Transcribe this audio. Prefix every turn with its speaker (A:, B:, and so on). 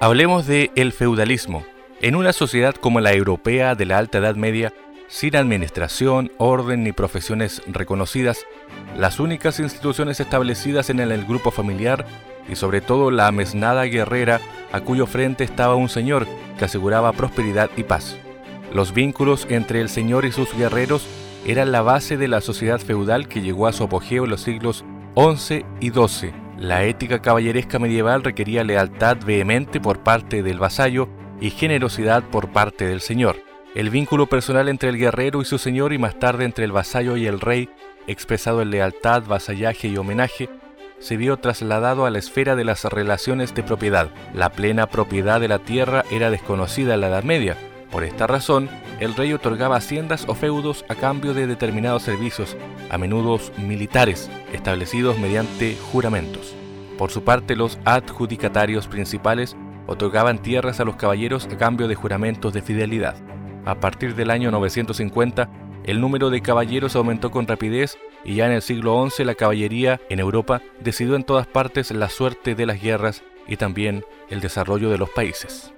A: Hablemos de el feudalismo. En una sociedad como la europea de la Alta Edad Media, sin administración, orden ni profesiones reconocidas, las únicas instituciones establecidas en el grupo familiar y sobre todo la mesnada guerrera a cuyo frente estaba un señor que aseguraba prosperidad y paz. Los vínculos entre el señor y sus guerreros eran la base de la sociedad feudal que llegó a su apogeo en los siglos XI y XII. La ética caballeresca medieval requería lealtad vehemente por parte del vasallo y generosidad por parte del señor. El vínculo personal entre el guerrero y su señor y más tarde entre el vasallo y el rey, expresado en lealtad, vasallaje y homenaje, se vio trasladado a la esfera de las relaciones de propiedad. La plena propiedad de la tierra era desconocida en la Edad Media. Por esta razón, el rey otorgaba haciendas o feudos a cambio de determinados servicios, a menudo militares, establecidos mediante juramentos. Por su parte, los adjudicatarios principales otorgaban tierras a los caballeros a cambio de juramentos de fidelidad. A partir del año 950, el número de caballeros aumentó con rapidez y ya en el siglo XI la caballería en Europa decidió en todas partes la suerte de las guerras y también el desarrollo de los países.